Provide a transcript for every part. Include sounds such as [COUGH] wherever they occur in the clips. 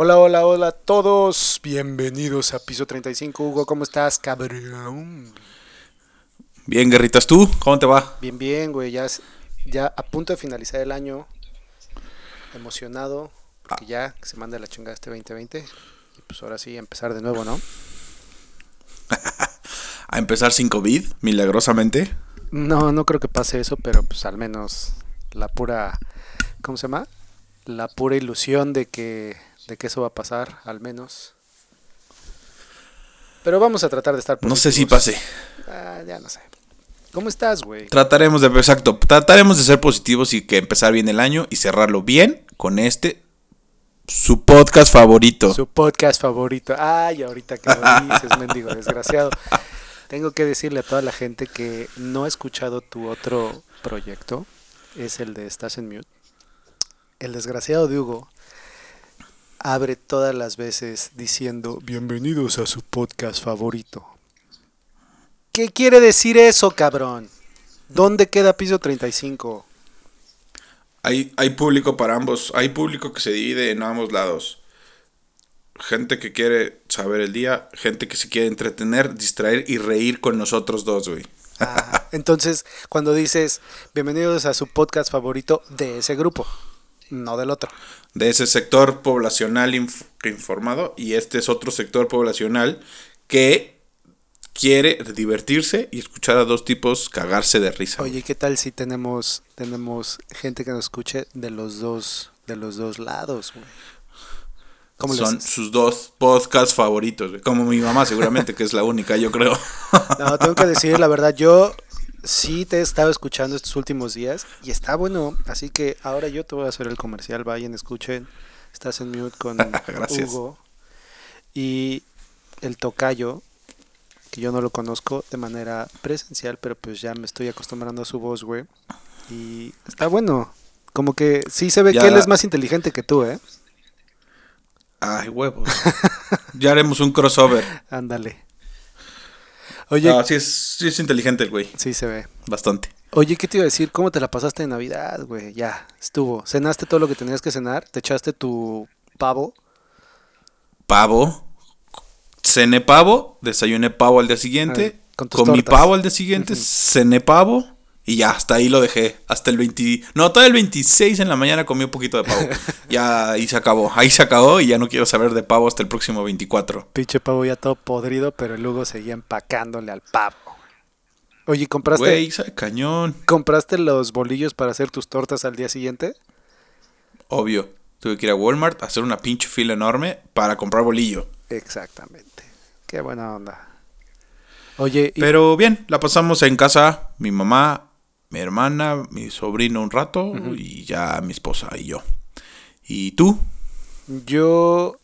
Hola, hola, hola a todos. Bienvenidos a Piso 35. Hugo, ¿cómo estás, cabrón? Bien, guerritas, ¿tú? ¿Cómo te va? Bien, bien, güey. Ya, ya a punto de finalizar el año. Emocionado. Porque ya se manda la chingada este 2020. Y pues ahora sí, empezar de nuevo, ¿no? [LAUGHS] A empezar sin COVID, milagrosamente. No, no creo que pase eso, pero pues al menos la pura. ¿Cómo se llama? La pura ilusión de que, de que eso va a pasar, al menos. Pero vamos a tratar de estar No sé si positivos. pase. Ah, ya no sé. ¿Cómo estás, güey? Trataremos de, exacto, trataremos de ser positivos y que empezar bien el año y cerrarlo bien con este, su podcast favorito. Su podcast favorito. Ay, ahorita que lo dices, [LAUGHS] mendigo desgraciado. Tengo que decirle a toda la gente que no ha escuchado tu otro proyecto. Es el de Estás en Mute. El desgraciado de Hugo abre todas las veces diciendo bienvenidos a su podcast favorito. ¿Qué quiere decir eso, cabrón? ¿Dónde queda piso 35? Hay, hay público para ambos, hay público que se divide en ambos lados. Gente que quiere saber el día, gente que se quiere entretener, distraer y reír con nosotros dos, güey. Ah, entonces, cuando dices bienvenidos a su podcast favorito de ese grupo, no del otro. de ese sector poblacional inf- informado y este es otro sector poblacional que quiere divertirse y escuchar a dos tipos cagarse de risa. Oye, ¿qué tal si tenemos tenemos gente que nos escuche de los dos de los dos lados, güey? ¿Cómo les- Son sus dos podcasts favoritos, güey. como mi mamá seguramente que es la única, yo creo. No, tengo que decir la verdad, yo sí te he estado escuchando estos últimos días y está bueno, así que ahora yo te voy a hacer el comercial, vayan, escuchen. Estás en mute con. [LAUGHS] Hugo y el tocayo que yo no lo conozco de manera presencial, pero pues ya me estoy acostumbrando a su voz, güey. Y está bueno. Como que sí se ve Ya. que él es más inteligente que tú, ¿eh? Ay, huevos. ya haremos un crossover. [LAUGHS] Ándale. Oye, No, sí es, sí es inteligente el güey, sí se ve. bastante. Oye, ¿qué te iba a decir? ¿Cómo te la pasaste en Navidad, güey? Ya, estuvo. ¿Cenaste todo lo que tenías que cenar? ¿Te echaste tu pavo? Pavo. Cené pavo, desayuné pavo al día siguiente, Ay, con tus comí tortas. pavo al día siguiente, cené pavo y ya, hasta ahí lo dejé. Hasta el 20... No, todo el 26 en la mañana comí un poquito de pavo. [LAUGHS] ya ahí se acabó. Ahí se acabó y ya no quiero saber de pavo hasta el próximo 24. Pinche pavo ya todo podrido, pero el Hugo seguía empacándole al pavo. Oye, ¿compraste, Güey, cañón. ¿compraste los bolillos para hacer tus tortas al día siguiente? Obvio. Tuve que ir a Walmart a hacer una pinche fila enorme para comprar bolillo. Exactamente. Qué buena onda. Oye, y- Pero bien, la pasamos en casa, mi mamá, mi hermana, mi sobrino un rato y ya mi esposa y yo. ¿Y tú? Yo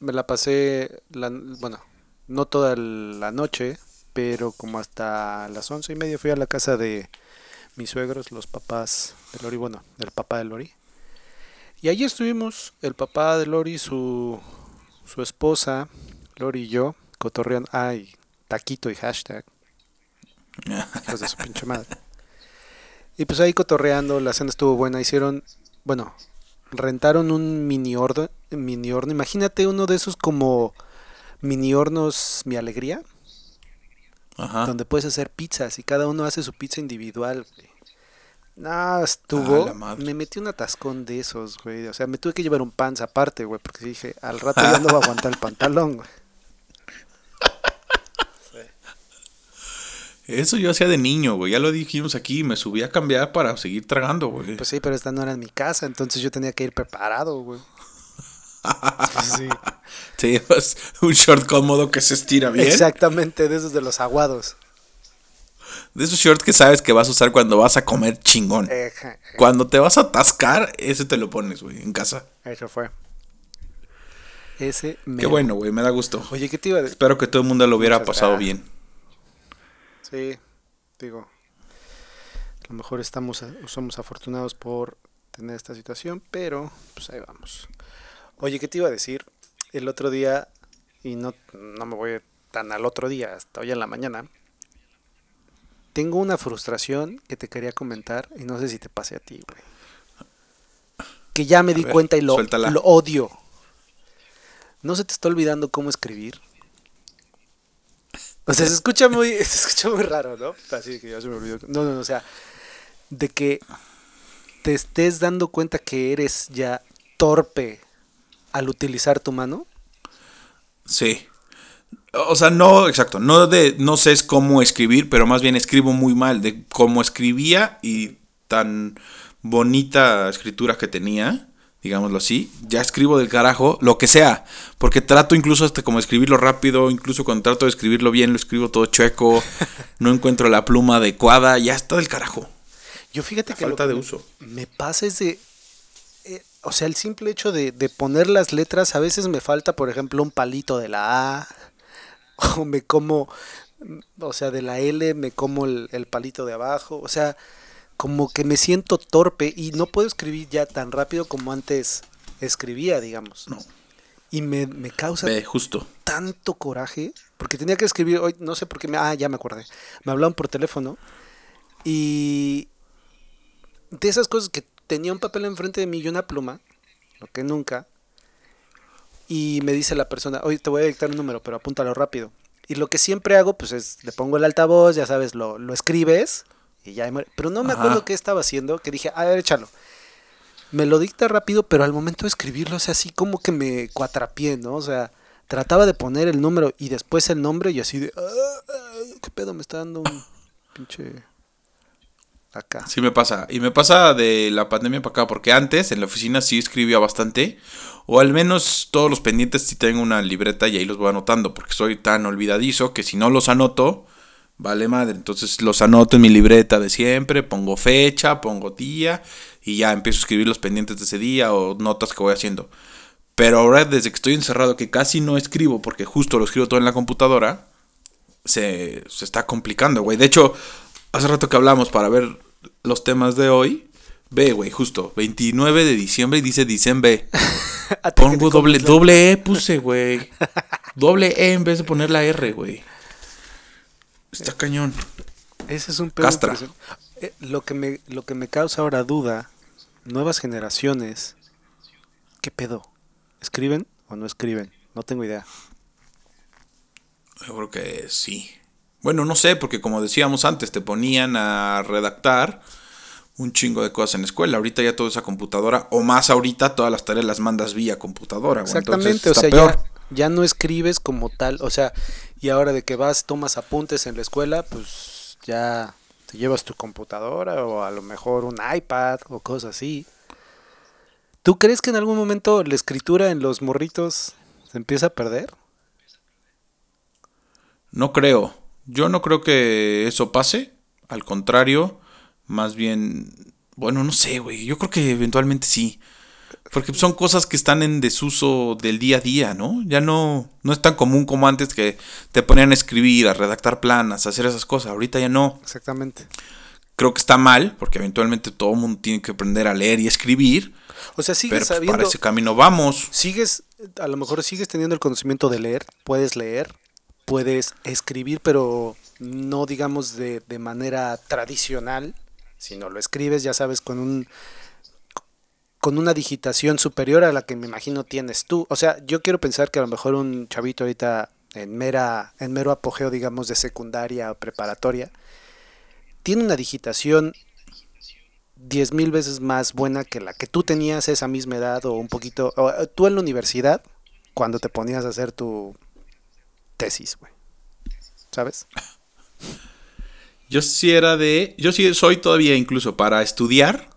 me la pasé, la, bueno, no toda la noche, pero como hasta las once y media fui a la casa de mis suegros, los papás de Lori, bueno, del papá de Lori. Y allí estuvimos, el papá de Lori, su, su esposa, Lori y yo, cotorreando, ay, taquito y hashtag, [LAUGHS] hijos de su pinche madre. Y pues ahí cotorreando, la cena estuvo buena, hicieron, bueno, rentaron un mini horno, mini horno. Imagínate uno de esos como mini hornos Mi Alegría, Ajá. donde puedes hacer pizzas y cada uno hace su pizza individual. güey. No, estuvo. Ah, me metí un atascón de esos, güey. O sea, me tuve que llevar un pants aparte, güey, porque dije, al rato ya no va a aguantar el pantalón, güey. Eso yo hacía de niño, güey. Ya lo dijimos aquí. Me subí a cambiar para seguir tragando, güey. Pues sí, pero esta no era en mi casa, entonces yo tenía que ir preparado, güey. [LAUGHS] Sí. Sí, pues, un short cómodo que se estira bien. Exactamente, de esos de los aguados. De esos shorts que sabes que vas a usar cuando vas a comer chingón. Eja, Cuando te vas a atascar, ese te lo pones, güey, en casa. Eso fue. Ese Qué mero. bueno, güey, me da gusto. Oye, ¿qué te iba a decir? Espero que todo el mundo lo hubiera Muchas pasado gracias. bien. Sí, digo. A lo mejor estamos, somos afortunados por tener esta situación, pero pues ahí vamos. Oye, ¿qué te iba a decir? El otro día, y no, no me voy tan al otro día, hasta hoy en la mañana, tengo una frustración que te quería comentar y no sé si te pase a ti, güey. Que ya me di ver, cuenta y lo odio. ¿no se te está olvidando cómo escribir? O sea, se escucha muy, [LAUGHS] se escucha muy raro, ¿no? Así que ya se me olvidó. No, no, o sea, de que te estés dando cuenta que eres ya torpe al utilizar tu mano. Sí. O sea, no, exacto, no de no sé cómo escribir, pero más bien escribo muy mal de cómo escribía y tan bonita escritura que tenía, digámoslo así, ya escribo del carajo, lo que sea, porque trato incluso hasta como escribirlo rápido, incluso cuando trato de escribirlo bien, lo escribo todo chueco, [LAUGHS] no encuentro la pluma adecuada, ya está del carajo. Yo fíjate La que falta de me- uso. Me pasa es de. eh, o sea, el simple hecho de, de poner las letras, a veces me falta, por ejemplo, un palito de la A. [LAUGHS] O me como. O sea, de la L me como el, el palito de abajo. O sea, como que me siento torpe y no puedo escribir ya tan rápido como antes escribía, digamos. No. Y me, me causa Ve, justo. tanto coraje, porque tenía que escribir hoy, no sé por qué me, ah, ya me acordé. Me hablaron por teléfono y de esas cosas que tenía un papel enfrente de mí y una pluma, lo que nunca, y me dice la persona, oye, te voy a dictar un número, pero apúntalo rápido. Y lo que siempre hago, pues es, le pongo el altavoz, ya sabes, lo, lo escribes y ya. muere. Pero no me Ajá. acuerdo qué estaba haciendo, que dije, a ver, échalo. Me lo dicta rápido, pero al momento de escribirlo, o sea, así como que me cuatrapié, ¿no? O sea, trataba de poner el número y después el nombre y así de, "Ah, ah, ¿qué pedo? Me está dando un pinche... Acá. Sí me pasa. Y me pasa de la pandemia para acá, porque antes en la oficina sí escribía bastante. O al menos todos los pendientes sí tengo una libreta y ahí los voy anotando, porque soy tan olvidadizo que si no los anoto, vale madre. Entonces los anoto en mi libreta de siempre, pongo fecha, pongo día y ya empiezo a escribir los pendientes de ese día o notas que voy haciendo. Pero ahora desde que estoy encerrado, que casi no escribo, porque justo lo escribo todo en la computadora, se, se está complicando, güey. De hecho, hace rato que hablamos para ver los temas de hoy. Ve, güey, justo, 29 de diciembre y dice diciembre. [LAUGHS] Pongo doble, doble E puse, [LAUGHS] güey. Doble E en vez de poner la R, güey. Está cañón. Ese es un pedo Castra. Eh, lo, que me, lo que me causa ahora duda, nuevas generaciones, ¿qué pedo? ¿Escriben o no escriben? No tengo idea. Yo creo que sí. Bueno, no sé, porque como decíamos antes, te ponían a redactar un chingo de cosas en la escuela. Ahorita ya todo es a computadora, o más ahorita todas las tareas las mandas vía computadora. Exactamente, Entonces, o sea, ya, ya no escribes como tal, o sea, y ahora de que vas, tomas apuntes en la escuela, pues ya te llevas tu computadora o a lo mejor un iPad o cosas así. ¿Tú crees que en algún momento la escritura en los morritos se empieza a perder? No creo. Yo no creo que eso pase. Al contrario, más bien, bueno, no sé, güey. Yo creo que eventualmente sí. Porque son cosas que están en desuso del día a día, ¿no? Ya no, no es tan común como antes que te ponían a escribir, a redactar planas, a hacer esas cosas. Ahorita ya no. Exactamente. Creo que está mal, porque eventualmente todo el mundo tiene que aprender a leer y escribir. O sea, sigues Pero pues, sabiendo, para ese camino vamos. sigues, a lo mejor sigues teniendo el conocimiento de leer, puedes leer, puedes escribir, pero no digamos de, de manera tradicional, sino lo escribes, ya sabes, con un con una digitación superior a la que me imagino tienes tú. O sea, yo quiero pensar que a lo mejor un chavito ahorita en mera, en mero apogeo, digamos, de secundaria o preparatoria, tiene una digitación diez mil veces más buena que la que tú tenías esa misma edad o un poquito, eh, tú en la universidad, cuando te ponías a hacer tu tesis, güey. ¿Sabes? Yo sí era de. Yo sí soy todavía incluso para estudiar,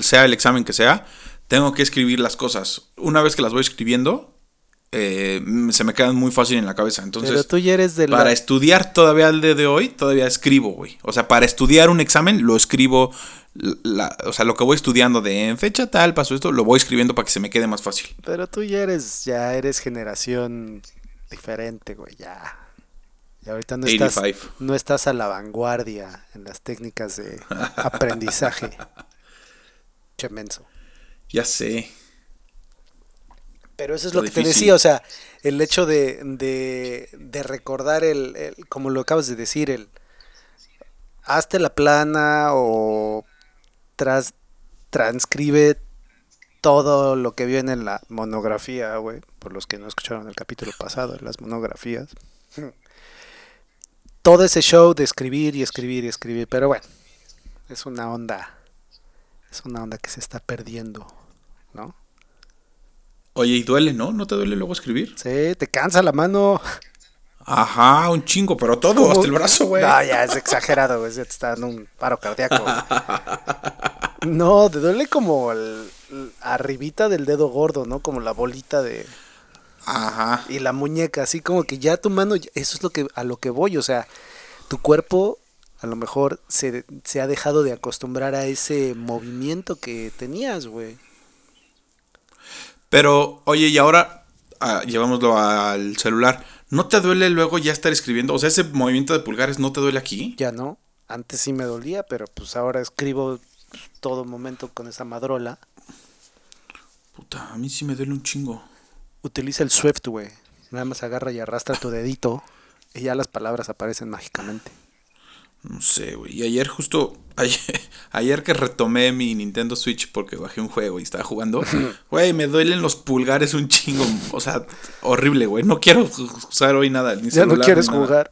sea el examen que sea, tengo que escribir las cosas. Una vez que las voy escribiendo, eh, se me quedan muy fácil en la cabeza. Entonces, Pero tú ya eres de la... para estudiar todavía al día de hoy, todavía escribo, güey. O sea, para estudiar un examen, lo escribo. la- o sea, lo que voy estudiando de en fecha tal, pasó esto, lo voy escribiendo para que se me quede más fácil. Pero tú ya eres, ya eres generación diferente, güey, ya. Y ahorita no estás, 85. no estás a la vanguardia en las técnicas de aprendizaje. [LAUGHS] Che menso. Ya sé. Pero eso es Lo lo que te decía, o sea, el hecho de, de, de recordar el, el- como lo acabas de decir, el hazte la plana o tras, transcribe todo lo que viene en la monografía, güey, por los que no escucharon el capítulo pasado, las monografías. [LAUGHS] Todo ese show de escribir y escribir y escribir, pero bueno, es una onda, es una onda que se está perdiendo, ¿no? Oye, y duele, ¿no? ¿No te duele luego escribir? Sí, te cansa la mano. Ajá, un chingo, pero todo, hasta el brazo, güey. No, ya es exagerado, güey. Ya te está dando un paro cardíaco. [LAUGHS] no, te duele como el, arribita del dedo gordo, ¿no? Como la bolita de. Ajá. Y la muñeca, así como que ya tu mano, eso es lo que a lo que voy, o sea, tu cuerpo a lo mejor se, se ha dejado de acostumbrar a ese movimiento que tenías, güey. Pero, oye, y ahora ah, llevámoslo al celular ¿No te duele luego ya estar escribiendo? O sea, ese movimiento de pulgares no te duele aquí. Ya no. Antes sí me dolía, pero pues ahora escribo todo momento con esa madrola. Puta, a mí sí me duele un chingo. Utiliza el Swift, güey. Nada más agarra y arrastra tu dedito y ya las palabras aparecen mágicamente. No sé, güey. Y ayer justo, [LAUGHS] ayer, que retomé mi Nintendo Switch porque bajé un juego y estaba jugando, güey, me duelen los pulgares un chingo. O sea, horrible, güey. No quiero usar hoy nada. Ni ya no quieres jugar.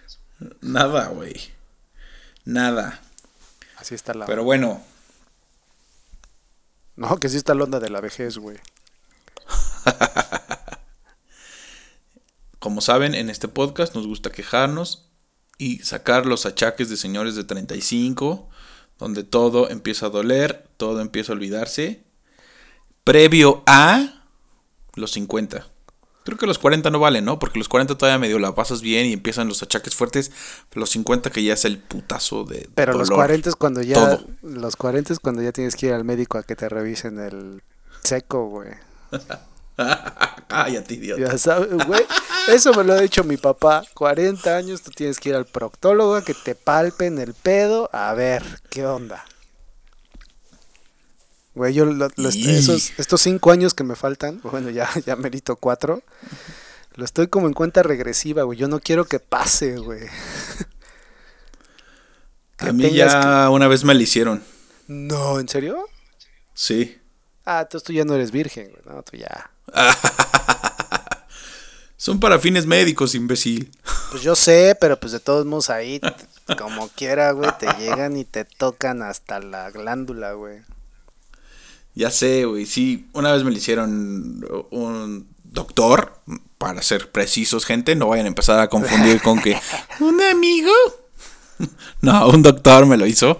[LAUGHS] nada, güey. Nada. Así está la... Pero bueno. No, que sí está la onda de la vejez, güey. [LAUGHS] Como saben, en este podcast nos gusta quejarnos y sacar los achaques de señores de 35, donde todo empieza a doler, todo empieza a olvidarse, previo a los 50. Creo que los 40 no valen, ¿no? Porque los 40 todavía medio la pasas bien y empiezan los achaques fuertes. Los 50 que ya es el putazo de. Pero los 40 es cuando ya. Los 40 es cuando ya tienes que ir al médico a que te revisen el seco, güey. [LAUGHS] [LAUGHS] Cállate, idiota. Ya sabes, güey. Eso me lo ha dicho mi papá. 40 años, tú tienes que ir al proctólogo a que te palpen el pedo. A ver, ¿qué onda? Güey, yo esos, estos 5 años que me faltan, bueno, ya, ya merito 4, lo estoy como en cuenta regresiva, güey. Yo no quiero que pase, güey. a mí ya una vez me lo hicieron. No, ¿en serio? Sí. Ah, entonces tú ya no eres virgen, güey. No, tú ya. [LAUGHS] Son para fines médicos, imbécil. Pues yo sé, pero pues de todos modos ahí, como quiera, güey, te llegan y te tocan hasta la glándula, güey. Ya sé, güey, sí. Una vez me lo hicieron un doctor, para ser precisos, gente, no vayan a empezar a confundir con que [LAUGHS] un amigo. [LAUGHS] No, un doctor me lo hizo.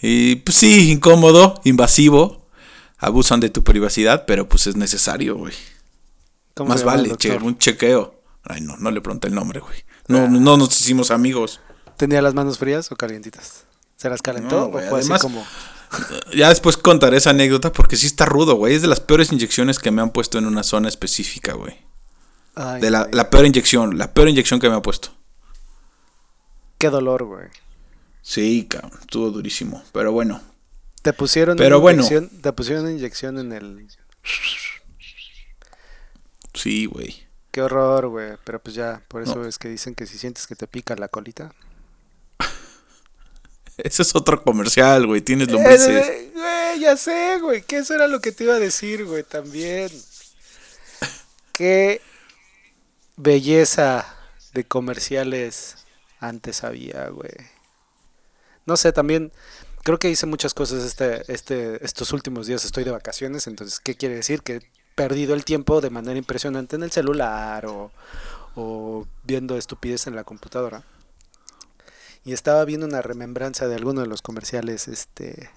Y pues sí, incómodo, invasivo. Abusan de tu privacidad, pero pues es necesario, güey. Más vale, che, un chequeo. Ay, no, no le pregunté el nombre, güey. No, ah. no nos hicimos amigos. ¿Tenía las manos frías o calientitas? ¿Se las calentó o fue así como.? [LAUGHS] Ya después contaré esa anécdota porque sí está rudo, güey. Es de las peores inyecciones que me han puesto en una zona específica, güey. de la, la, peor inyección, la peor inyección que me ha puesto. Qué dolor, güey. Sí, cabrón, estuvo durísimo. Pero bueno. Te pusieron Pero bueno. te pusieron una inyección en el Sí, güey. Qué horror, güey. Pero pues ya, por eso es que dicen que si sientes que te pica la colita. [LAUGHS] Ese es otro comercial, güey. Tienes eh, lombrices. güey, ya sé, güey. Que eso era lo que te iba a decir, güey, también. [LAUGHS] Qué belleza de comerciales antes había, güey. No sé, también creo que hice muchas cosas este, este, estos últimos días. Estoy de vacaciones, entonces, ¿qué quiere decir? Que perdido el tiempo de manera impresionante en el celular o, viendo estupidez en la computadora. Y estaba viendo una remembranza de alguno de los comerciales, este,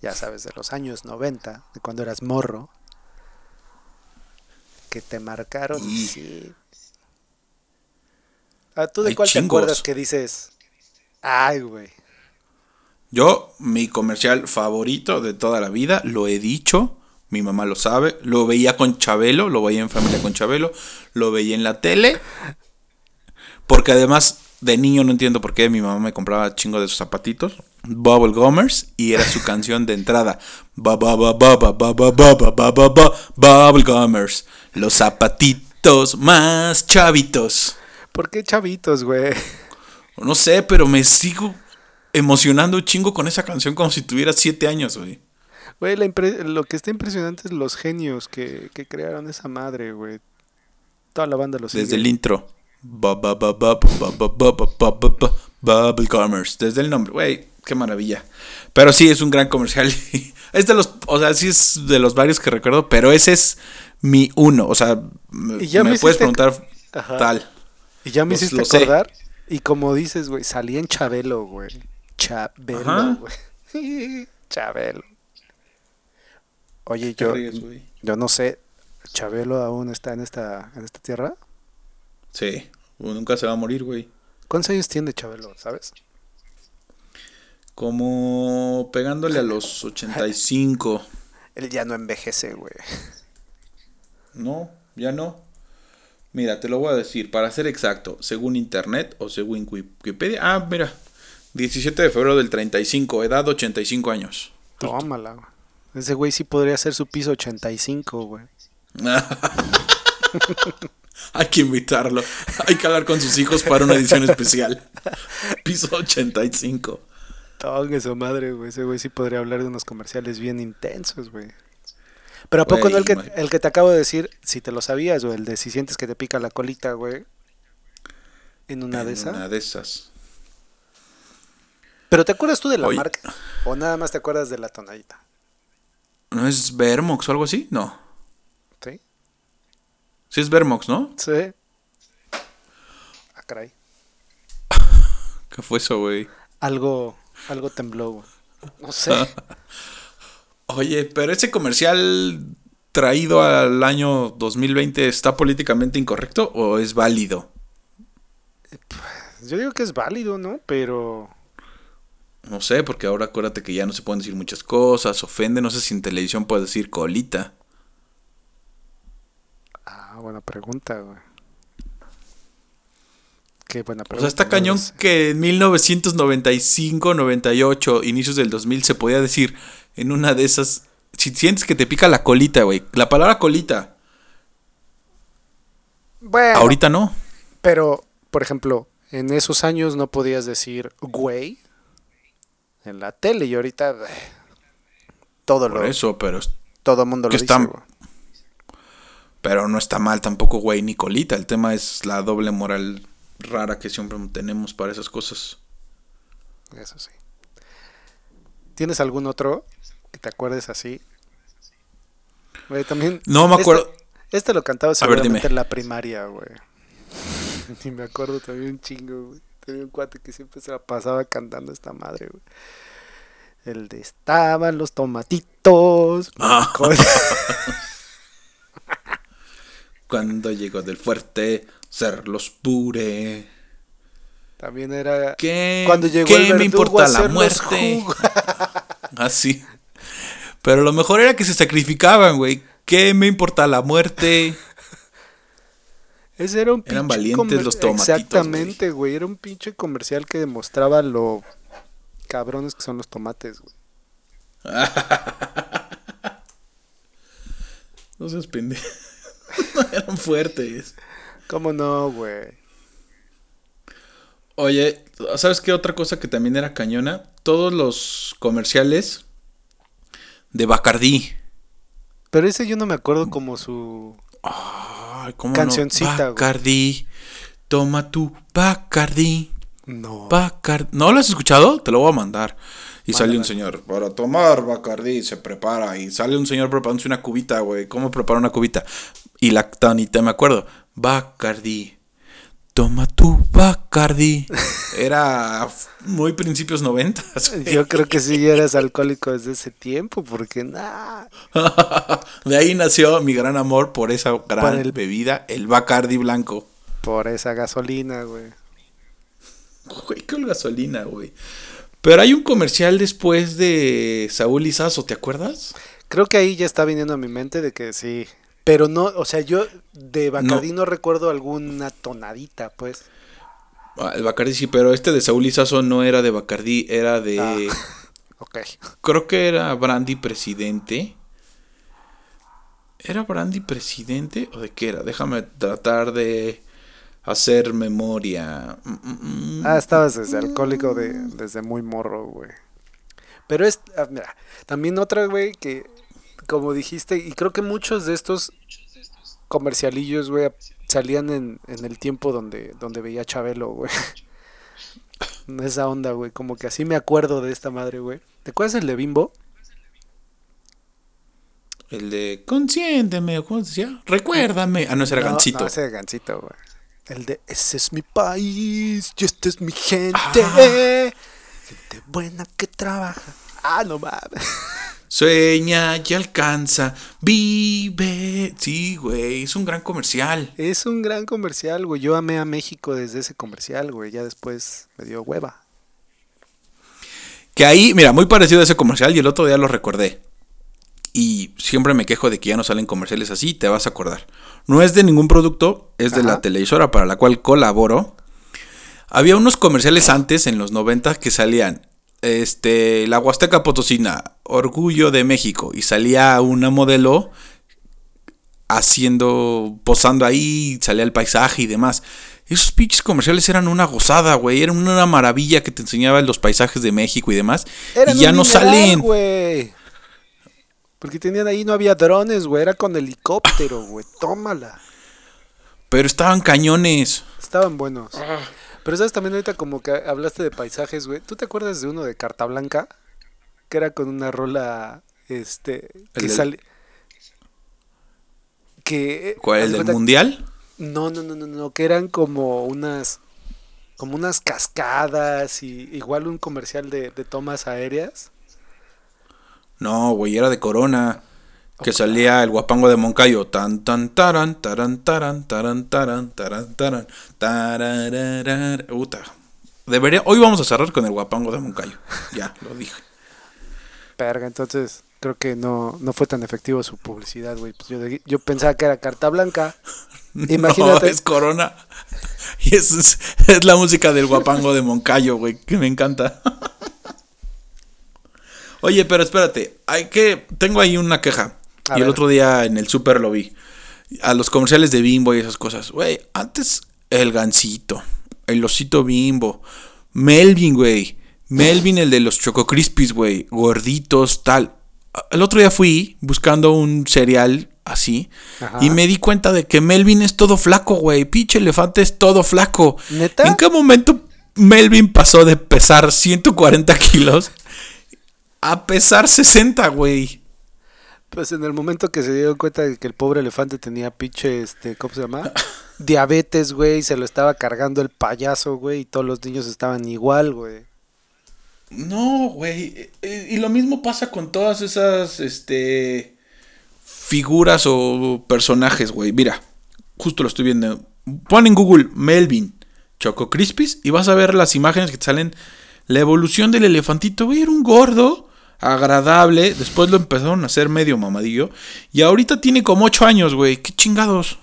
ya sabes, de los años 90, de cuando eras morro, que te marcaron. Sí. Ah, ¿Tú de cuál te acuerdas que dices? Ay, güey. Yo, mi comercial favorito de toda la vida, lo he dicho, mi mamá lo sabe. Lo veía con Chabelo, lo veía en familia con Chabelo, lo veía en la tele. Porque además, de niño no entiendo por qué mi mamá me compraba chingo de sus zapatitos. Bubble Gummers y era su canción de entrada. Bubble Gummers. Los zapatitos más chavitos. ¿Por qué chavitos, güey? No sé, pero me sigo emocionando un chingo con esa canción como si tuviera siete años, güey. Güey, lo que está impresionante es los genios que, que crearon esa madre, güey. Toda la banda los Desde el intro. Bubble Commerce Desde el nombre, güey, qué maravilla. Pero sí, es un gran comercial. es de los, o sea, sí es de los varios que recuerdo, pero ese es mi uno. O sea, me, puedes preguntar tal. Y ya me hiciste acordar. Y como dices, güey, salía en Chabelo, güey. Chabelo, güey. [LAUGHS] Chabelo. Oye, ¿Qué yo, ríes, yo no sé, ¿Chabelo aún está en esta, en esta tierra? Sí. Nunca se va a morir, güey. ¿Cuántos años tiene Chabelo, sabes? Como pegándole a [LAUGHS] los 85. Él ya no envejece, güey. No, ya no. Mira, te lo voy a decir, para ser exacto, según internet o según Wikipedia. Ah, mira, 17 de febrero del 35, edad 85 años. Tómala, güey. Ese güey sí podría hacer su piso 85, güey. [LAUGHS] Hay que invitarlo. Hay que hablar con sus hijos para una edición especial. Piso 85. Tongue su madre, güey. Ese güey sí podría hablar de unos comerciales bien intensos, güey. Pero ¿a poco Güey, no el que, el que te acabo de decir, si te lo sabías, o el de si sientes que te pica la colita, güey? En una de En esas. Una de esas. Pero ¿te acuerdas tú de la Oye. marca? ¿O nada más te acuerdas de la tonadita? ¿No es Vermox o algo así? No. ¿Sí? Sí es Vermox, ¿no? Sí. Ah, caray. [LAUGHS] ¿Qué fue eso, güey? Algo, algo tembló, güey. No sé. [LAUGHS] Oye, pero ese comercial traído al año 2020 está políticamente incorrecto o es válido? Yo digo que es válido, ¿no? Pero... No sé, porque ahora acuérdate que ya no se pueden decir muchas cosas, ofende, no sé si en televisión puedes decir colita. Ah, buena pregunta, güey. Qué buena O pregunta. sea, está no cañón sé. que en 1995, 98, inicios del 2000 se podía decir en una de esas, si sientes que te pica la colita, güey, la palabra colita, Bueno, ahorita no. pero, por ejemplo, en esos años no podías decir güey en la tele y ahorita eh, todo Por lo eso, pero, todo mundo lo dice. está- pero no está mal tampoco, güey, ni colita. El tema es la doble moral rara que siempre tenemos para esas cosas. Eso sí. ¿Tienes algún otro que te acuerdes así? Güey, también. No me este- acuerdo. Este, lo cantaba ver, seguramente en la primaria, güey. [LAUGHS] Ni me acuerdo también un chingo, güey. Tenía un cuate que siempre se la pasaba cantando esta madre, güey. El de estaban los tomatitos. Ah. [LAUGHS] Cuando llegó del fuerte, ser los pure. También era. ¿Qué, Cuando llegó ¿qué el me a importa la muerte? Así. [LAUGHS] Pero lo mejor era que se sacrificaban, güey. ¿Qué me importa la muerte? Ese era un pinche Eran valientes los tomatitos, Exactamente, güey. Era un pinche comercial que demostraba lo cabrones que son los tomates, güey. [LAUGHS] No seas pendejo. No [LAUGHS] eran fuertes. ¿Cómo no, güey? Oye, ¿sabes qué otra cosa que también era cañona? Todos los comerciales de Bacardí. Pero ese yo no me acuerdo como su. Ay, ¿cómo Cancioncita, no? Bacardí. Toma tu Bacardí. No. ¿No lo has escuchado? Te lo voy a mandar. Y sale un señor para tomar Bacardí, se prepara. Y sale un señor preparándose una cubita, güey. ¿Cómo prepara una cubita? Y la tonita, me acuerdo. Bacardí. Toma tu Bacardí. [LAUGHS] Era muy principios noventas. güey. Yo creo que sí eres alcohólico desde ese tiempo, porque nada. [LAUGHS] De ahí nació mi gran amor por esa gran Por el- bebida, el Bacardi blanco. Por esa gasolina, güey. Güey, qué gasolina, güey. Pero hay un comercial después de Saúl Izazo, ¿te acuerdas? Creo que ahí ya está viniendo a mi mente de que sí. Pero no, o sea, yo de Bacardí no, recuerdo alguna tonadita, pues. Ah, el Bacardi sí, pero este de Saúl Izazo no era de Bacardi, era de... Ah. [LAUGHS] Ok. Creo que era Brandy Presidente. ¿Era Brandy Presidente o de qué era? Déjame tratar de hacer memoria. Mm, mm, mm. Ah, estabas desde alcohólico de, desde muy morro, güey. Pero es, ah, mira, también otra, güey, que como dijiste, y creo que muchos de estos comercialillos, güey, salían en, en el tiempo donde, donde veía a Chabelo, güey. [LAUGHS] Esa onda, güey. Como que así me acuerdo de esta madre, güey. ¿Te acuerdas el de Bimbo? El de consiénteme, ¿cómo se decía? Recuérdame. Ah, no, ese era No, Gancito. No, ese era Gancito, güey. El de ese es mi país y esta es mi gente. Ah. Gente buena que trabaja. Ah, no mames. [LAUGHS] Sueña y alcanza, vive. Sí, güey, es un gran comercial. Es un gran comercial, güey. Yo amé a México desde ese comercial, güey. Ya después me dio hueva. Que ahí, mira, muy parecido a ese comercial y el otro día lo recordé. Y siempre me quejo de que ya no salen comerciales así, te vas a acordar. No es de ningún producto, es de la televisora para la cual colaboro. Había unos comerciales antes, en los 90, que salían. Este, la Huasteca Potosina, Orgullo de México. Y salía una modelo haciendo, posando ahí, salía el paisaje y demás. Esos pinches comerciales eran una gozada, güey. Eran una maravilla que te enseñaban los paisajes de México y demás. Eran y ya un no salen. güey. Porque tenían ahí, no había drones, güey. Era con helicóptero, güey. Tómala. Pero estaban cañones. Estaban buenos. Pero sabes también ahorita como que hablaste de paisajes, güey. ¿Tú te acuerdas de uno de Carta Blanca? Que era con una rola, este, que sale... Que... ¿Cuál? haz ¿El de del cuenta- mundial? No, no, no, no, no, que eran como unas... Como unas cascadas y igual un comercial de, de tomas aéreas. No, güey, era de Corona. Que salía el guapango de Moncayo. Tan, tan, taran, taran, taran, taran, taran, taran, taran, tarararar. Puta. Debería, hoy vamos a cerrar con el guapango de Moncayo. Ya, [LAUGHS] lo dije. Perga, entonces creo que no, no fue tan efectivo su publicidad, güey. Pues yo, yo pensaba que era Carta Blanca. [LAUGHS] Imagínate. No, es Corona. Y es, es la música del guapango de Moncayo, güey, que me encanta. [LAUGHS] Oye, pero espérate, hay que tengo ahí una queja. A y el otro día en el súper lo vi. A los comerciales de Bimbo y esas cosas. Güey, antes el gansito, el osito Bimbo, Melvin, güey. Melvin, el de los Choco Crispies, güey. Gorditos, tal. El otro día fui buscando un cereal así. Ajá. Y me di cuenta de que Melvin es todo flaco, güey. Pinche elefante es todo flaco. ¿Neta? ¿En qué momento Melvin pasó de pesar 140 kilos a pesar 60, güey? Pues en el momento que se dieron cuenta de que el pobre elefante tenía pinche, este, ¿cómo se llama? Diabetes, güey, se lo estaba cargando el payaso, güey, y todos los niños estaban igual, güey. No, güey. Eh, Y lo mismo pasa con todas esas, este, figuras o personajes, güey. Mira, justo lo estoy viendo. Pon en Google Melvin, Choco Crispies y vas a ver las imágenes que te salen. La evolución del elefantito, güey, era un gordo, agradable. Después lo empezaron a hacer medio mamadillo. Y ahorita tiene como 8 años, güey. Qué chingados.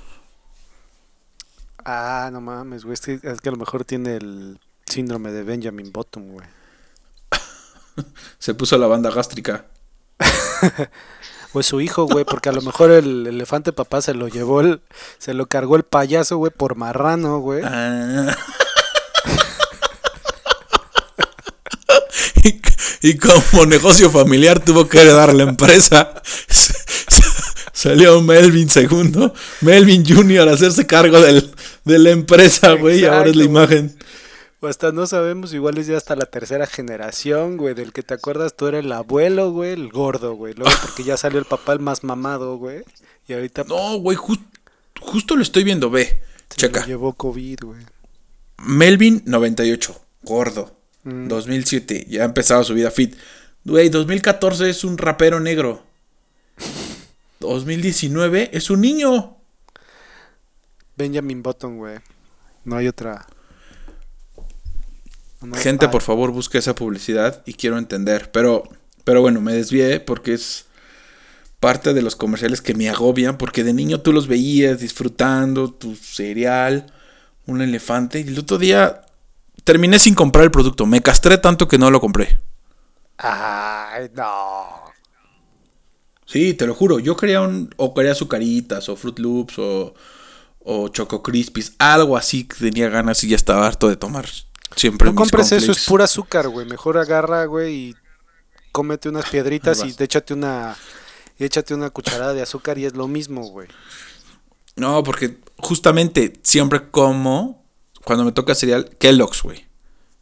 Ah, no mames, güey, es que, es que a lo mejor tiene el síndrome de Benjamin Bottom, güey. [LAUGHS] Se puso la banda gástrica. [LAUGHS] O es su hijo, güey, porque a lo mejor el elefante papá se lo llevó, el, se lo cargó el payaso, güey, por marrano, güey. Ah. [LAUGHS] y, como negocio familiar tuvo que heredar la empresa. [LAUGHS] Salió Melvin segundo, Melvin Junior a hacerse cargo del, de la empresa, güey, y ahora es la imagen. O hasta no sabemos, igual es ya hasta la tercera generación, güey, del que te acuerdas tú era el abuelo, güey, el gordo, güey. Luego [LAUGHS] porque ya salió el papá el más mamado, güey. Y ahorita No, güey, jus- justo lo estoy viendo, ve. Checa. llevó COVID, güey. Melvin 98, gordo. Mm. 2007, ya ha empezado su vida fit. Güey, 2014 es un rapero negro. 2019 es un niño. Benjamin Button, güey. No hay otra. No hay- Gente, por favor, busque esa publicidad y quiero entender. Pero, pero bueno, me desvié porque es parte de los comerciales que me agobian. Porque de niño tú los veías disfrutando tu cereal, un elefante. Y el otro día terminé sin comprar el producto. Me castré tanto que no lo compré. Ay, no. Sí, te lo juro. Yo quería un. O quería azucaritas, o Fruit Loops, o, o Choco Crispies. Algo así que tenía ganas y ya estaba harto de tomar siempre. No mis compres eso, es pura azúcar, güey. Mejor agarra, güey, y cómete unas piedritas Ahí y échate una y échate una cucharada de azúcar y es lo mismo, güey. No, porque justamente siempre como, cuando me toca cereal, Kellogg's, güey.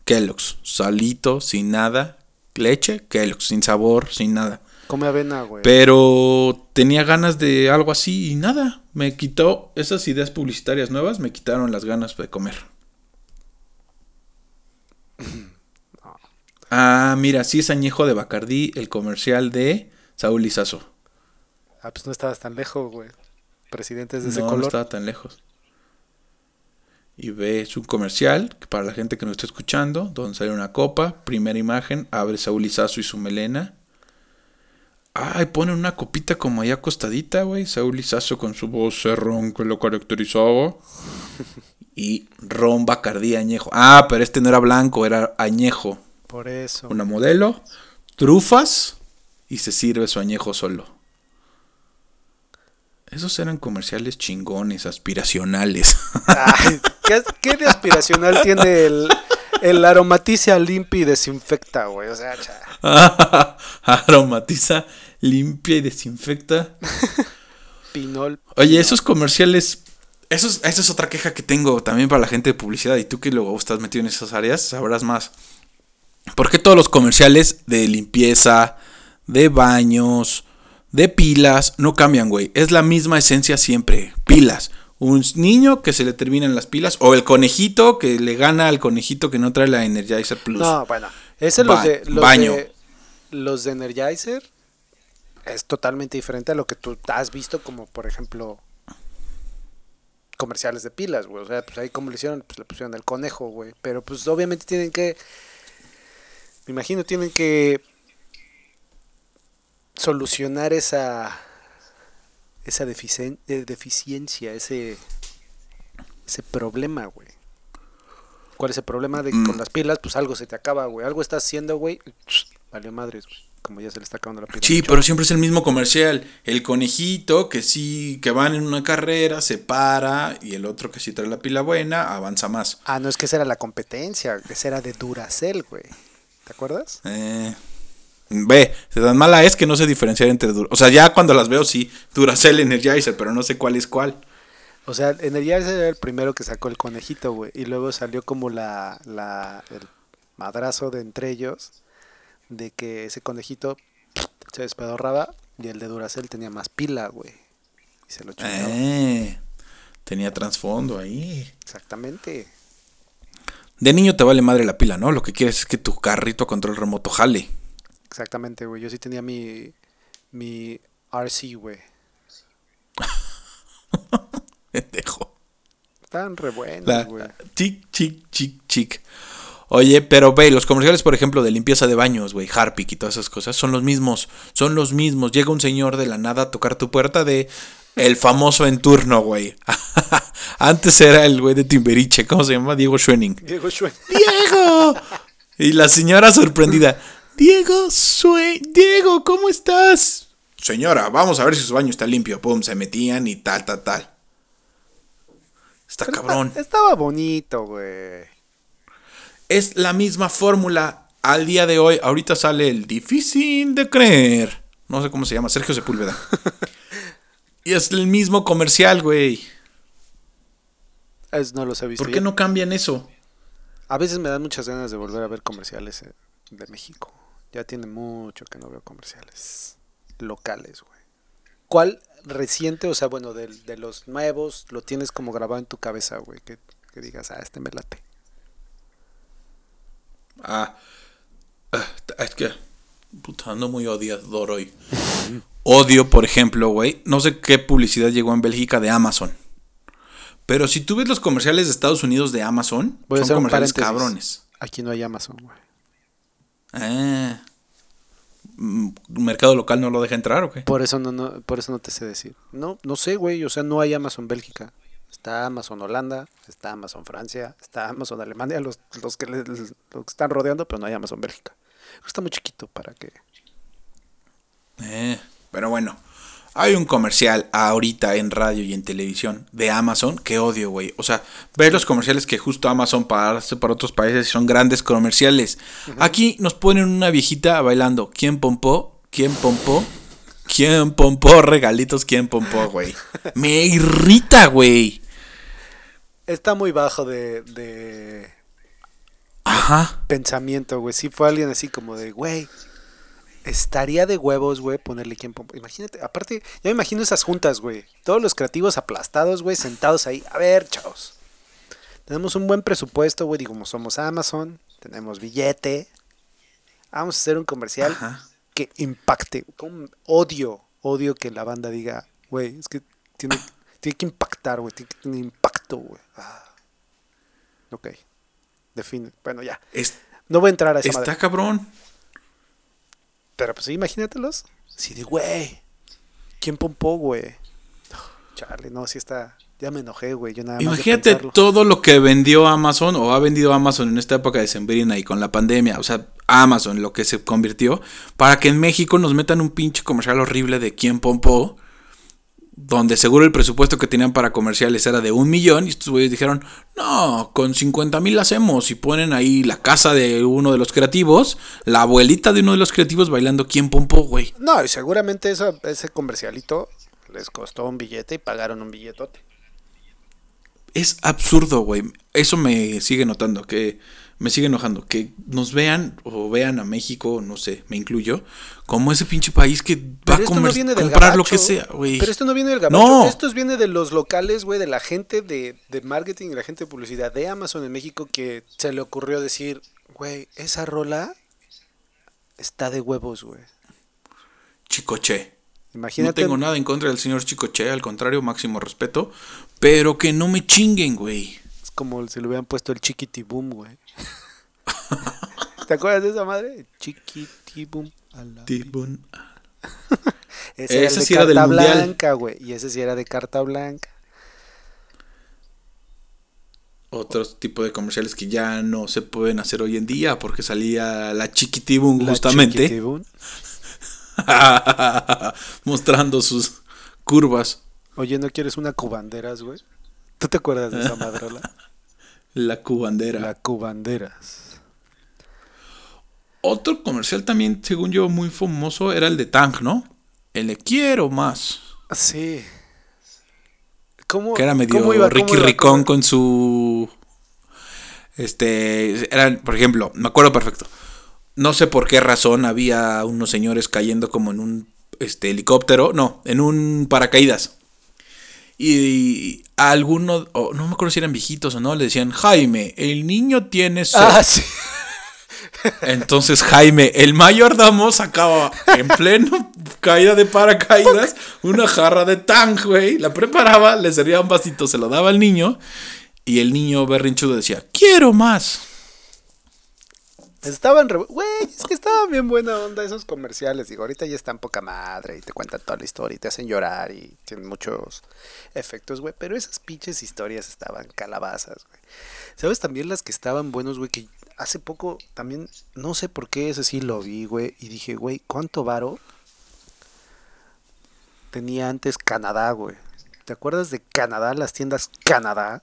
Kellogg's. Salito, sin nada. Leche, Kellogg's. Sin sabor, sin nada. Come avena, güey. Pero tenía ganas de algo así y nada. Me quitó esas ideas publicitarias nuevas, me quitaron las ganas de comer. [LAUGHS] Ah, mira, sí es añejo de Bacardí, el comercial de Saúl Lizazo. Ah, pues no estabas tan lejos, güey. Presidentes de ese No, no color. estaba tan lejos. Y ves un comercial, para la gente que nos está escuchando, donde sale una copa, primera imagen, abre Saúl Lizazo y su melena. Ay, ponen una copita como ahí acostadita, güey. Saúl Lizazo con su voz cerrón que lo caracterizaba. Y ron Bacardí añejo. Ah, pero este no era blanco, era añejo. Por eso. Una modelo, trufas y se sirve su añejo solo. Esos eran comerciales chingones, aspiracionales. Ay, ¿qué, qué de aspiracional tiene el, el aromatiza, limpia y desinfecta, güey? O sea, cha, [LAUGHS] Aromatiza, limpia y desinfecta. pinol. Oye, esos comerciales. Esos, esa es otra queja que tengo también para la gente de publicidad. Y tú que luego estás metido en esas áreas, sabrás más. ¿Por qué todos los comerciales de limpieza, de baños, de pilas no cambian, güey? Es la misma esencia siempre. Pilas. Un niño que se le terminan las pilas. O el conejito que le gana al conejito que no trae la Energizer Plus. No, bueno. Ese los Ba- de, los baño. de los de Energizer es totalmente diferente a lo que tú has visto como por ejemplo comerciales de pilas, güey. O sea, pues ahí como le hicieron, pues le pusieron el conejo, güey. Pero pues obviamente tienen que me imagino tienen que solucionar esa esa deficien- eh, deficiencia, ese ese problema, güey. ¿Cuál es el problema de que Mm. con las pilas? Pues algo se te acaba, güey. Algo estás haciendo, güey. Valió madres, güey. Como ya se le está acabando la pila. Sí, pero siempre es el mismo comercial. El conejito que sí, que van en una carrera, se para, y el otro que sí trae la pila buena, avanza más. Ah, no, es que esa era la competencia. Esa era de Duracell, güey. ¿Te acuerdas? Eh, ve, tan mala es que no sé diferenciar entre O sea, ya cuando las veo, sí, Duracell Energizer, pero no sé cuál es cuál. O sea, Energizer era el primero que sacó el conejito, güey. Y luego salió como la, la, el madrazo de entre ellos. De que ese conejito se despedorraba. Y el de Duracell tenía más pila, güey. Y se lo chingaba. Eh, tenía trasfondo ahí. Exactamente. De niño te vale madre la pila, ¿no? Lo que quieres es que tu carrito a control remoto jale. Exactamente, güey. Yo sí tenía mi, mi RC, güey. [LAUGHS] Pendejo. Estaban re güey. Chic, chic, chic, chic. Oye, pero ve, los comerciales, por ejemplo, de limpieza de baños, güey, Harpic y todas esas cosas, son los mismos. Son los mismos. Llega un señor de la nada a tocar tu puerta de el famoso en turno, güey. [LAUGHS] Antes era el güey de Timberiche, ¿cómo se llama? Diego Schwenning. Diego Schwen- ¡Diego! Y la señora sorprendida. Diego, Sue Diego, ¿cómo estás? Señora, vamos a ver si su baño está limpio. Pum, se metían y tal, tal, tal. Está Pero cabrón. esta- Estaba bonito, güey. Es la misma fórmula al día de hoy. Ahorita sale el difícil de creer. No sé cómo se llama, Sergio Sepúlveda. [LAUGHS] y es el mismo comercial, güey. Es, no los he visto. ¿Por qué Ya- no cambian eso? A veces me dan muchas ganas de volver a ver comerciales eh, de México. Ya tiene mucho que no veo comerciales locales, güey. ¿Cuál reciente, o sea, bueno, de, de los nuevos, lo tienes como grabado en tu cabeza, güey? Que, que digas, ah, este me late. Ah, ah, es que. Puta, ando muy odiador hoy. Odio, por ejemplo, güey. No sé qué publicidad llegó en Bélgica de Amazon. Pero si tú ves los comerciales de Estados Unidos de Amazon, Voy son comerciales cabrones. Aquí no hay Amazon, güey. Mm, ¿Mercado local no lo deja entrar o qué? Por eso no, no, por eso no te sé decir. No, no sé, güey. O sea, no hay Amazon Bélgica. Está Amazon Holanda, está Amazon Francia, está Amazon Alemania, los, los, que, le- los que están rodeando, pero no hay Amazon Bélgica. Está muy chiquito para que... Eh, pero bueno, hay un comercial ahorita en radio y en televisión de Amazon que odio, güey. O sea, ver los comerciales que justo Amazon para hace para otros países son grandes comerciales. Aquí nos ponen una viejita bailando. ¿Quién pompó? ¿Quién pompó? ¿Quién pompó regalitos? ¿Quién pompó, güey? Me irrita, güey. Está muy bajo de, de Ajá. pensamiento, güey. Sí fue alguien así como de, güey, estaría de huevos, güey, ponerle quien pompo. Imagínate, aparte, ya me imagino esas juntas, güey. Todos los creativos aplastados, güey, sentados ahí. A ver, chavos. Tenemos un buen presupuesto, güey. Digo, como somos Amazon, tenemos billete. Vamos a hacer un comercial Ajá. que impacte. Con odio, odio que la banda diga, güey, es que tiene, tiene que impactar, güey. Tiene que tener impacto, güey. Ah. Ok. Define. Bueno, ya. Es- No voy a entrar a esa está madre. cabrón. Pero pues imagínatelos. Sí, de güey. ¿Quién pompó, güey? Charlie, no, sí está. Ya me enojé, güey. Yo nada Imagínate todo lo que vendió Amazon o ha vendido Amazon en esta época de Sembrina y con la pandemia. O sea, Amazon, lo que se convirtió, para que en México nos metan un pinche comercial horrible de quién pompó, donde seguro el presupuesto que tenían para comerciales era de un millón y estos güeyes dijeron, no, con 50 mil hacemos y ponen ahí la casa de uno de los creativos, la abuelita de uno de los creativos bailando quién pompó, güey. No, y seguramente eso, ese comercialito les costó un billete y pagaron un billetote. Es absurdo, güey. Eso me sigue notando, que me sigue enojando. Que nos vean o vean a México, no sé, me incluyo, como ese pinche país que va a esto comer, no viene del comprar lo que sea, güey. Pero esto no viene del gabacho. No. Esto viene de los locales, güey, de la gente de, de marketing y la gente de publicidad de Amazon en México que se le ocurrió decir, güey, esa rola está de huevos, güey. Chicoche. No Imagínate. tengo nada en contra del señor Chicoche, al contrario, máximo respeto. Pero que no me chinguen, güey. Es como si le hubieran puesto el chiquitibum, güey. [LAUGHS] ¿Te acuerdas de esa madre? Chiquitibum. a la Tibun. [LAUGHS] Ese, era Ese sí era del Mundial. blanca, güey. Y ese sí era de carta blanca. Otros tipo de comerciales que ya no se pueden hacer hoy en día porque salía la Chiquitibun La justamente chiquitibum. [LAUGHS] mostrando sus curvas. Oye, ¿no quieres una cubanderas, güey? ¿Tú te acuerdas de esa madrola? [LAUGHS] La cubandera. La cubanderas. Otro comercial también, según yo, muy famoso era el de Tang, ¿no? El de Quiero Más. Sí. ¿Cómo, Que era medio cómo iba? Ricky ¿Cómo iba? Ricón ¿Cómo- con su. Este. Eran, por ejemplo, me acuerdo perfecto. No sé por qué razón había unos señores cayendo como en un este, helicóptero. No, en un paracaídas. Y a alguno, no me acuerdo si eran viejitos o no, le decían, Jaime, el niño tiene sed. Ah, sí. Entonces Jaime, el mayordomo, sacaba en pleno caída de paracaídas una jarra de tang, güey. La preparaba, le servía un vasito, se lo daba al niño. Y el niño berrinchudo decía, quiero más. Estaban re... Güey, es que estaban bien buena onda esos comerciales. Digo, ahorita ya están poca madre y te cuentan toda la historia y te hacen llorar y tienen muchos efectos, güey. Pero esas pinches historias estaban calabazas, güey. ¿Sabes también las que estaban buenos, güey? Que hace poco también, no sé por qué, ese sí lo vi, güey. Y dije, güey, ¿cuánto varo tenía antes Canadá, güey? ¿Te acuerdas de Canadá, las tiendas Canadá?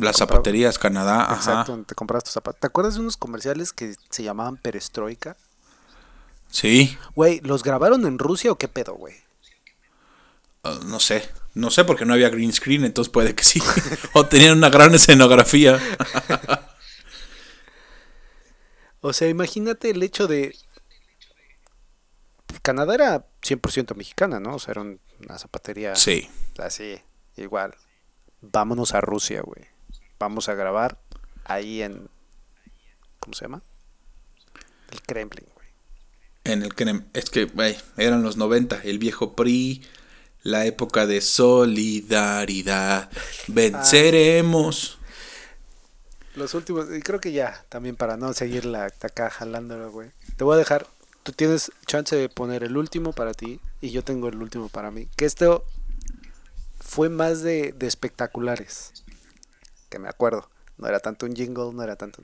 Las zapaterías Canadá, ajá. Exacto, donde te comprabas tus zapatos. ¿Te acuerdas de unos comerciales que se llamaban Perestroika? Sí, Güey, ¿los grabaron en Rusia o qué pedo, güey? uh, no sé. No sé porque no había green screen, entonces puede que sí. [LAUGHS] o tenían una gran escenografía. [LAUGHS] O sea, imagínate el hecho de... Canadá era 100% mexicana, ¿no? O sea, era un- una zapatería Sí. así, igual. Vámonos a Rusia, güey. Vamos a grabar ahí en... ¿Cómo se llama? El Kremlin, güey. En el que es que, güey, eran los 90, el viejo PRI, la época de solidaridad. [LAUGHS] Venceremos. Los últimos, y creo que ya, también para no seguir la acá jalándolo, güey. Te voy a dejar, tú tienes chance de poner el último para ti y yo tengo el último para mí. Que esto fue más de, de espectaculares, que me acuerdo. No era tanto un jingle, no era tanto...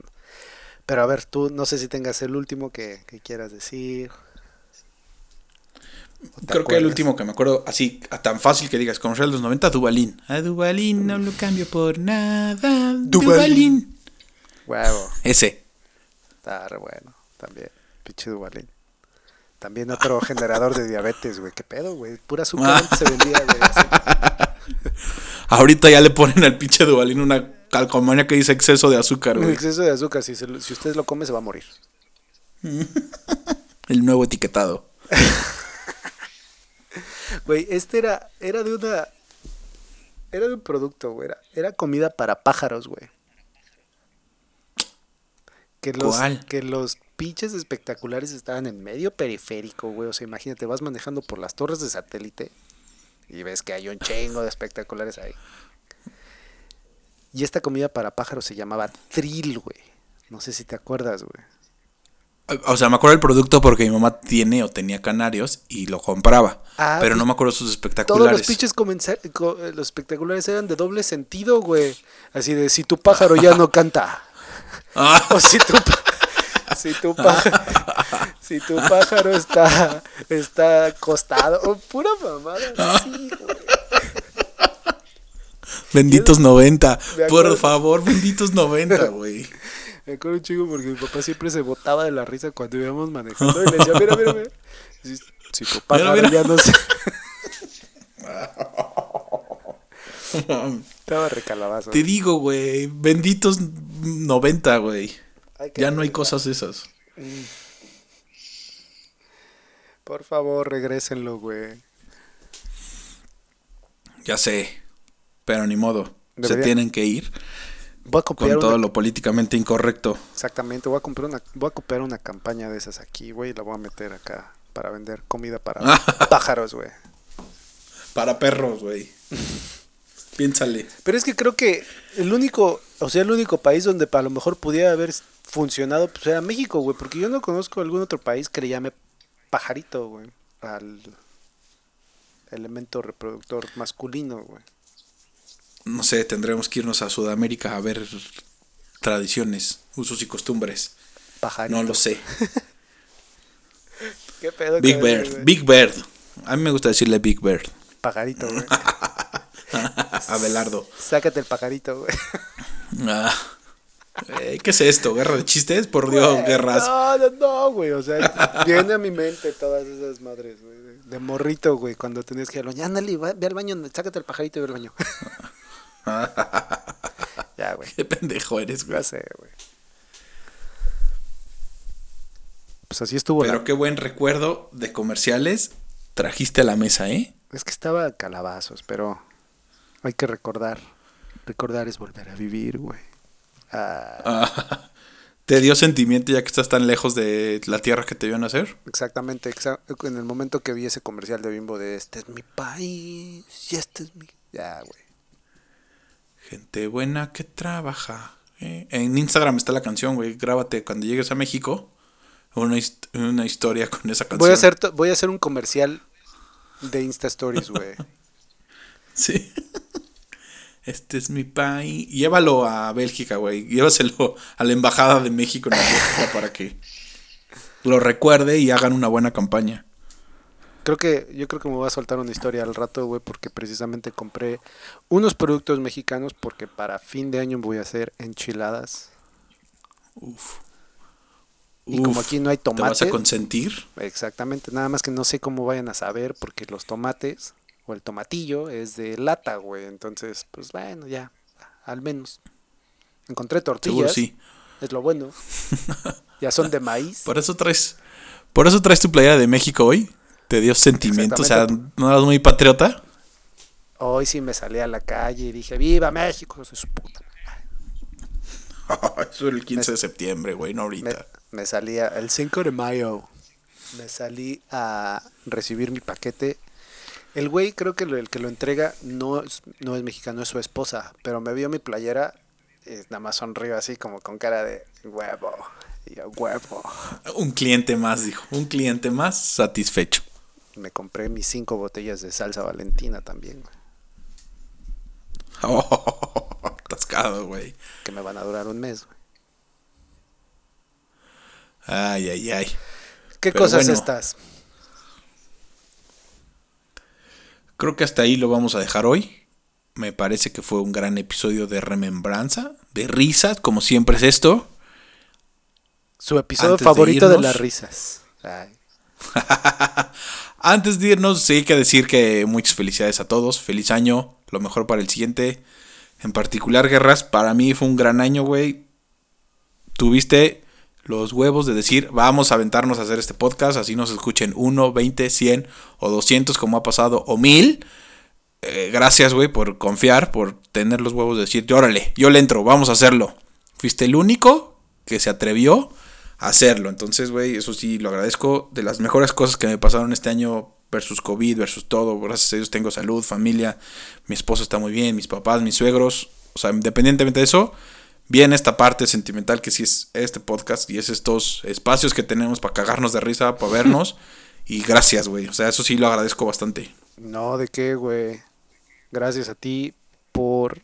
Pero a ver, tú no sé si tengas el último que, que quieras decir. ¿O te Creo que el último que me acuerdo, así, a tan fácil que digas, de los 90, Dubalín. A Dubalín no lo cambio por nada. Dubalín. Huevo, Ese. está re bueno también. Pinche Duvalín. También otro [LAUGHS] generador de diabetes, güey. ¿Qué pedo, güey? Pura azúcar antes se vendía, güey. [LAUGHS] Ahorita ya le ponen al pinche Duvalín una calcomanía que dice exceso de azúcar, [LAUGHS] güey. exceso de azúcar, si, se si usted lo come, se va a morir. [LAUGHS] El nuevo etiquetado. [LAUGHS] Güey, este era, era de una. Era de un producto, güey. Era, era comida para pájaros, güey. Que los, ¿Cuál? que los pinches espectaculares estaban en medio periférico, güey. O sea, imagínate, vas manejando por las torres de satélite y ves que hay un chingo de espectaculares ahí. Y esta comida para pájaros se llamaba Trill, güey. No sé si te acuerdas, güey. O sea, me acuerdo del producto porque mi mamá tiene o tenía canarios y lo compraba. Ah, pero no me acuerdo sus Todos espectaculares. los pinches eh, los espectaculares eran de doble sentido, güey. Así de si tu pájaro ya no canta. [LAUGHS] Ah, [LAUGHS] O si tu, si tu pájaro, [LAUGHS] si tu pájaro está, está acostado. Pura mamada así, güey. Benditos 90. [LAUGHS] Me Por favor, benditos 90, [LAUGHS] güey. Me acuerdo un chico porque mi papá siempre se botaba de la risa cuando íbamos manejando y le decía, mira, mira, mira. Si, si tu pájaro mira. ya no se... [LAUGHS] Estaba recalabazo. Te digo, güey, benditos 90, güey. Ya no hay cosas esas. Por favor, regrésenlo, güey. Ya sé. Pero ni modo. Se tienen que ir Voy a copiar con todo una- lo políticamente incorrecto. Exactamente, voy a comprar una, voy a copiar una campaña de esas aquí, güey, y la voy a meter acá para vender comida para [LAUGHS] pájaros, güey. Para perros, güey. [LAUGHS] Piénsale. Pero es que creo que el único, o sea, el único país donde a lo mejor pudiera haber funcionado, pues era México, güey, porque yo no conozco algún otro país que le llame pajarito, güey, al elemento reproductor masculino, güey. No sé, tendremos que irnos a Sudamérica a ver tradiciones, usos y costumbres. Pajarito. No lo sé. [LAUGHS] ¿Qué pedo? Big Bird? Big Bird. A mí me gusta decirle Big Bird. Pajarito, güey. [LAUGHS] Abelardo. Sácate el pajarito, güey. [LAUGHS] Ah. Eh, ¿Qué es esto? ¿Guerra de chistes? Por Dios, Güey, guerras. No, no, no, güey. O sea, viene a mi mente todas esas madres, güey. De, morrito, güey. Cuando tenías que ir al baño. Ándale, ve al baño, sácate el pajarito y ve al baño. [LAUGHS] ya, güey. Qué pendejo eres, güey. Ya sé, güey. Pues así estuvo Pero la- qué buen recuerdo de comerciales trajiste a la mesa, ¿eh? Es que estaba calabazos, pero hay que recordar. Recordar es volver a vivir, güey. Ah, Ah, [LAUGHS] ¿Te dio sentimiento ya que estás tan lejos de la tierra que te vio nacer? exactamente. exa- en el momento que vi ese comercial de Bimbo de este es mi país y este es mi... Ya, güey. Gente buena que trabaja. ¿eh? En Instagram está la canción, güey. Grábate cuando llegues a México. Una, hist- una historia con esa canción. Voy a hacer voy a hacer un comercial de Insta Stories, güey. [LAUGHS] Sí. Este es mi país. Llévalo a Bélgica, güey. Llévaselo a la embajada de México en Bélgica para que lo recuerde y hagan una buena campaña. Creo que yo creo que me voy a soltar una historia al rato, güey, porque precisamente compré unos productos mexicanos porque para fin de año voy a hacer enchiladas. Uf. Y como aquí no hay ¿Te vas tomate, a consentir? exactamente, nada más que no sé cómo vayan a saber porque los tomates o el tomatillo es de lata, güey, entonces, pues bueno, ya, al menos. Encontré Seguro tortillas, sí. es lo bueno. [LAUGHS] ya son de maíz. Por eso traes. Por eso traes tu playera de México hoy. Te dio sentimiento. O sea, no eras muy patriota. Hoy sí me salí a la calle y dije, viva México, hijo de su puta. [LAUGHS] Eso el 15 de septiembre, güey, no me, ahorita. me salía el 5 de mayo. Me salí a recibir mi paquete. El güey creo que lo- el que lo entrega no es, no es mexicano, es su esposa. Pero me vio mi playera y nada más sonrió así como con cara de huevo. Y yo, huevo. Un cliente más, dijo. Un cliente más satisfecho. Me compré mis cinco botellas de salsa valentina también, güey, [LAUGHS] atascado, güey. que me van a durar un mes. güey. Ay, ay, ay. ¿Qué Pero cosas bueno. estas? Creo que hasta ahí lo vamos a dejar hoy. Me parece que fue un gran episodio de remembranza, de risas, como siempre es esto. Su episodio Antes de favorito de, irnos. las risas. Ay. [LAUGHS] Antes de irnos, sí hay que decir que muchas felicidades a todos. Feliz año, lo mejor para el siguiente. En particular, Guerras, para mí fue un gran año, güey. Tuviste los huevos de decir, vamos a aventarnos a hacer este podcast, así nos escuchen 1, 20, 100 o 200 como ha pasado, o 1000. Eh, gracias, güey, por confiar, por tener los huevos de decir, órale, yo le entro, vamos a hacerlo. Fuiste el único que se atrevió hacerlo. Entonces, güey, eso sí lo agradezco. De las mejores cosas que me pasaron este año versus COVID, versus todo. Gracias a Dios tengo salud, familia. Mi esposo está muy bien, mis papás, mis suegros. O sea, independientemente de eso, bien esta parte sentimental que sí es este podcast y es estos espacios que tenemos para cagarnos de risa, para vernos. [LAUGHS] y gracias, güey. O sea, eso sí lo agradezco bastante. No, ¿de qué, güey? Gracias a ti por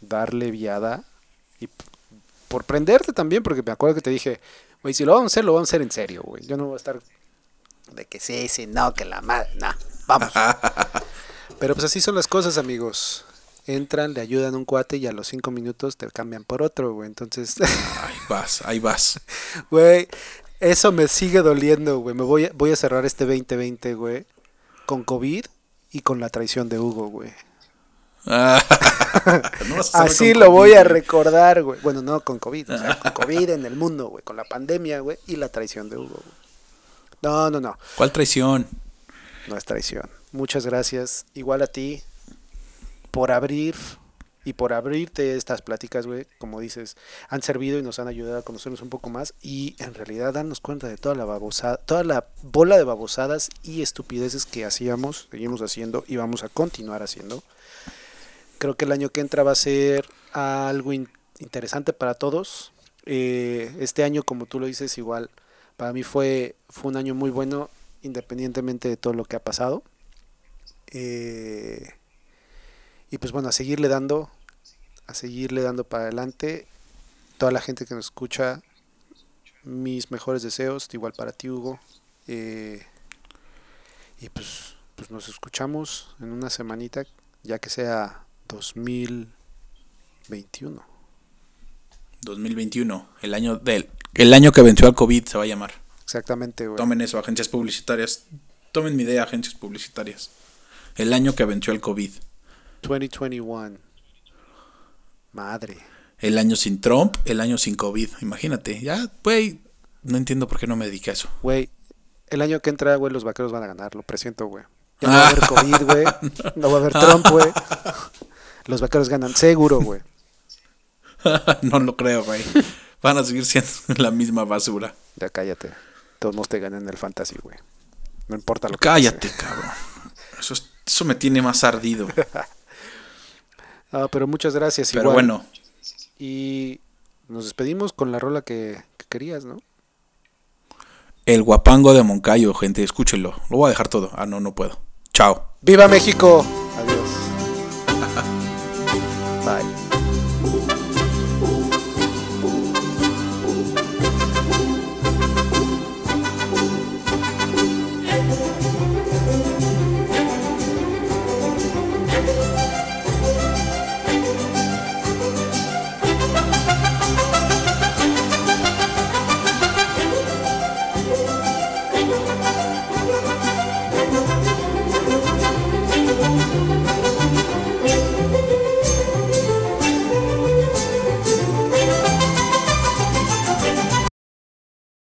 darle viada y por prenderte también, porque me acuerdo que te dije, güey, si lo vamos a hacer, lo vamos a hacer en serio, güey. Yo no voy a estar de que sí, sí, no, que la madre, no, vamos. [LAUGHS] Pero pues así son las cosas, amigos. Entran, le ayudan a un cuate y a los cinco minutos te cambian por otro, güey. Entonces. ahí [LAUGHS] vas, ahí vas. Güey, eso me sigue doliendo, güey. Me voy a, voy a cerrar este 2020, güey, con COVID y con la traición de Hugo, güey. [LAUGHS] Así lo voy a recordar, güey. Bueno, no con COVID, o sea, con [LAUGHS] COVID en el mundo, güey. Con la pandemia, güey. Y la traición de Hugo, güey. No, no, no. ¿Cuál traición? No es traición. Muchas gracias. Igual a ti por abrir y por abrirte estas pláticas, güey, como dices, han servido y nos han ayudado a conocernos un poco más y en realidad darnos cuenta de toda la babosada, toda la bola de babosadas y estupideces que hacíamos, seguimos haciendo y vamos a continuar haciendo. Creo que el año que entra va a ser algo interesante para todos. Eh, este año, como tú lo dices, igual para mí fue, fue un año muy bueno, independientemente de todo lo que ha pasado. Eh, y pues bueno, a seguirle dando, a seguirle dando para adelante. Toda la gente que nos escucha, mis mejores deseos, igual para ti, Hugo. Eh, y pues, pues nos escuchamos en una semanita, ya que sea 2021. 2021, el año del el año que venció al COVID se va a llamar. Exactamente, güey. Tomen eso, agencias publicitarias. Tomen mi idea, agencias publicitarias. El año que venció al COVID. 2021. Madre. El año sin Trump, el año sin COVID. Imagínate. Ya, güey. No entiendo por qué no me dediqué a eso. Güey, el año que entra, güey, los vaqueros van a ganar. Lo presiento, güey. Ya no va a haber COVID, güey. [LAUGHS] No va a haber Trump, güey. [LAUGHS] Los vaqueros ganan seguro, [LAUGHS] güey. no lo creo, güey. Van a seguir siendo [LAUGHS] la misma basura. Ya cállate. Todos nos te ganan el fantasy, güey. No importa lo que Cállate, cabrón. Eso, eso me tiene más ardido. [LAUGHS] ah, pero muchas gracias. Pero bueno. Y nos despedimos con la rola que, que querías, ¿no? El guapango de Moncayo, gente, escúchenlo. Lo voy a dejar todo. Ah, no, no puedo. Chao. ¡Viva México!